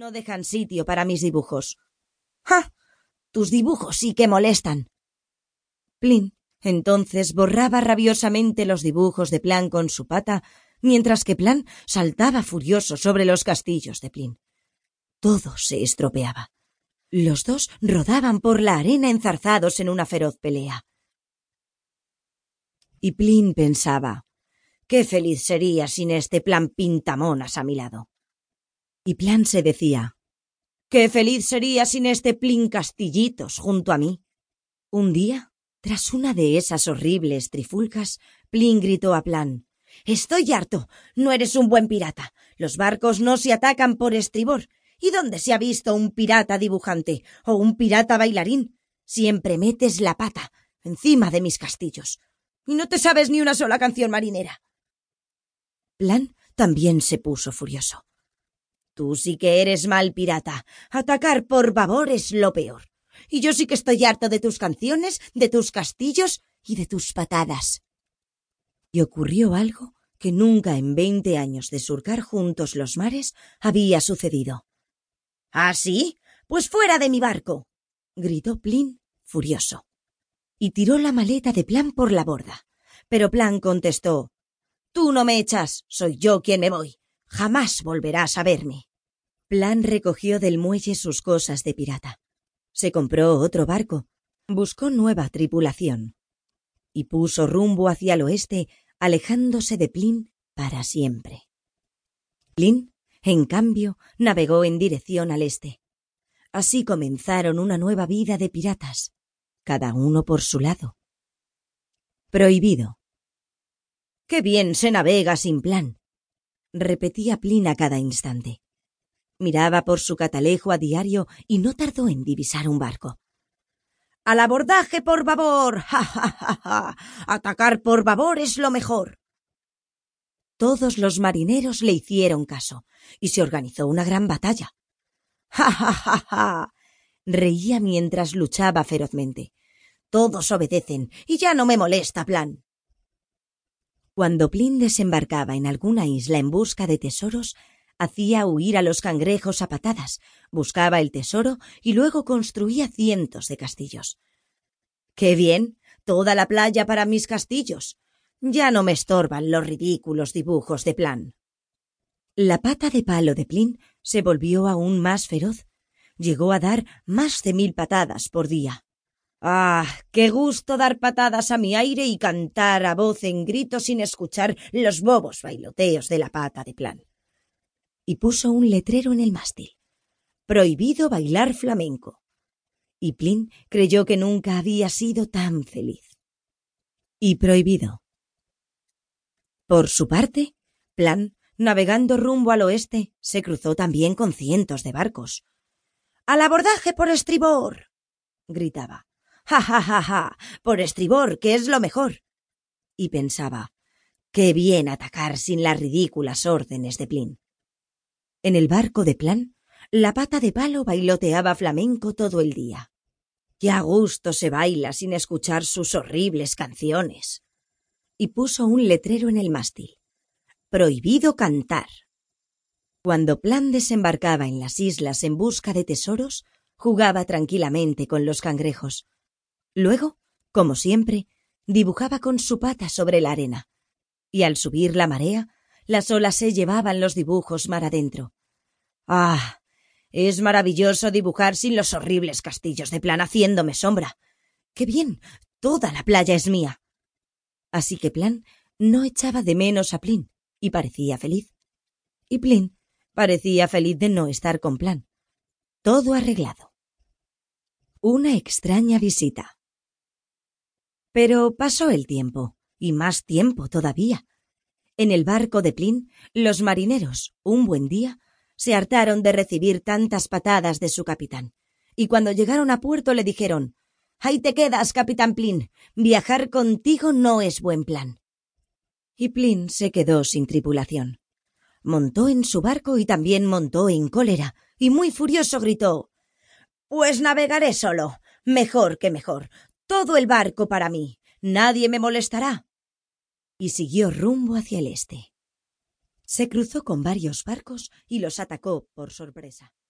no dejan sitio para mis dibujos. ¡Ja! Tus dibujos sí que molestan. Plin entonces borraba rabiosamente los dibujos de Plan con su pata, mientras que Plan saltaba furioso sobre los castillos de Plin. Todo se estropeaba. Los dos rodaban por la arena enzarzados en una feroz pelea. Y Plin pensaba, qué feliz sería sin este plan pintamonas a mi lado. Y Plan se decía, qué feliz sería sin este Plin castillitos junto a mí. Un día, tras una de esas horribles trifulcas, Plin gritó a Plan, Estoy harto. No eres un buen pirata. Los barcos no se atacan por estribor. ¿Y dónde se ha visto un pirata dibujante o un pirata bailarín? Siempre metes la pata encima de mis castillos. Y no te sabes ni una sola canción marinera. Plan también se puso furioso. Tú sí que eres mal pirata. Atacar por babor es lo peor. Y yo sí que estoy harto de tus canciones, de tus castillos y de tus patadas. Y ocurrió algo que nunca en veinte años de surcar juntos los mares había sucedido. ¿Ah, sí? Pues fuera de mi barco. gritó Plin, furioso. Y tiró la maleta de Plan por la borda. Pero Plan contestó Tú no me echas, soy yo quien me voy. Jamás volverás a verme. Plan recogió del muelle sus cosas de pirata. Se compró otro barco, buscó nueva tripulación y puso rumbo hacia el oeste, alejándose de Plin para siempre. Plin, en cambio, navegó en dirección al este. Así comenzaron una nueva vida de piratas, cada uno por su lado. Prohibido. Qué bien se navega sin plan, repetía Plin a cada instante. Miraba por su catalejo a diario y no tardó en divisar un barco. Al abordaje por babor. ja ja ja ja. Atacar por babor es lo mejor. Todos los marineros le hicieron caso y se organizó una gran batalla. Ja ja ja ja. Reía mientras luchaba ferozmente. Todos obedecen y ya no me molesta plan. Cuando Plin desembarcaba en alguna isla en busca de tesoros, hacía huir a los cangrejos a patadas, buscaba el tesoro y luego construía cientos de castillos. ¡Qué bien! Toda la playa para mis castillos. Ya no me estorban los ridículos dibujos de Plan. La pata de palo de Plin se volvió aún más feroz. Llegó a dar más de mil patadas por día. Ah, qué gusto dar patadas a mi aire y cantar a voz en grito sin escuchar los bobos bailoteos de la pata de plan y puso un letrero en el mástil. Prohibido bailar flamenco. Y Plin creyó que nunca había sido tan feliz. Y prohibido. Por su parte, Plan, navegando rumbo al oeste, se cruzó también con cientos de barcos. ¡Al abordaje por estribor! gritaba. ¡Ja, ja, ja, ja! Por estribor, que es lo mejor. Y pensaba, qué bien atacar sin las ridículas órdenes de Plin. En el barco de plan, la pata de palo bailoteaba flamenco todo el día. Qué a gusto se baila sin escuchar sus horribles canciones. Y puso un letrero en el mástil. Prohibido cantar. Cuando Plan desembarcaba en las islas en busca de tesoros, jugaba tranquilamente con los cangrejos. Luego, como siempre, dibujaba con su pata sobre la arena. Y al subir la marea, las olas se llevaban los dibujos mar adentro. Ah. Es maravilloso dibujar sin los horribles castillos de Plan haciéndome sombra. ¡Qué bien! Toda la playa es mía. Así que Plan no echaba de menos a Plin y parecía feliz. Y Plin parecía feliz de no estar con Plan. Todo arreglado. Una extraña visita. Pero pasó el tiempo, y más tiempo todavía. En el barco de Plin, los marineros, un buen día, se hartaron de recibir tantas patadas de su capitán. Y cuando llegaron a puerto le dijeron Ahí te quedas, capitán Plin. Viajar contigo no es buen plan. Y Plin se quedó sin tripulación. Montó en su barco y también montó en cólera, y muy furioso gritó Pues navegaré solo. Mejor que mejor. Todo el barco para mí. Nadie me molestará y siguió rumbo hacia el este. Se cruzó con varios barcos y los atacó por sorpresa.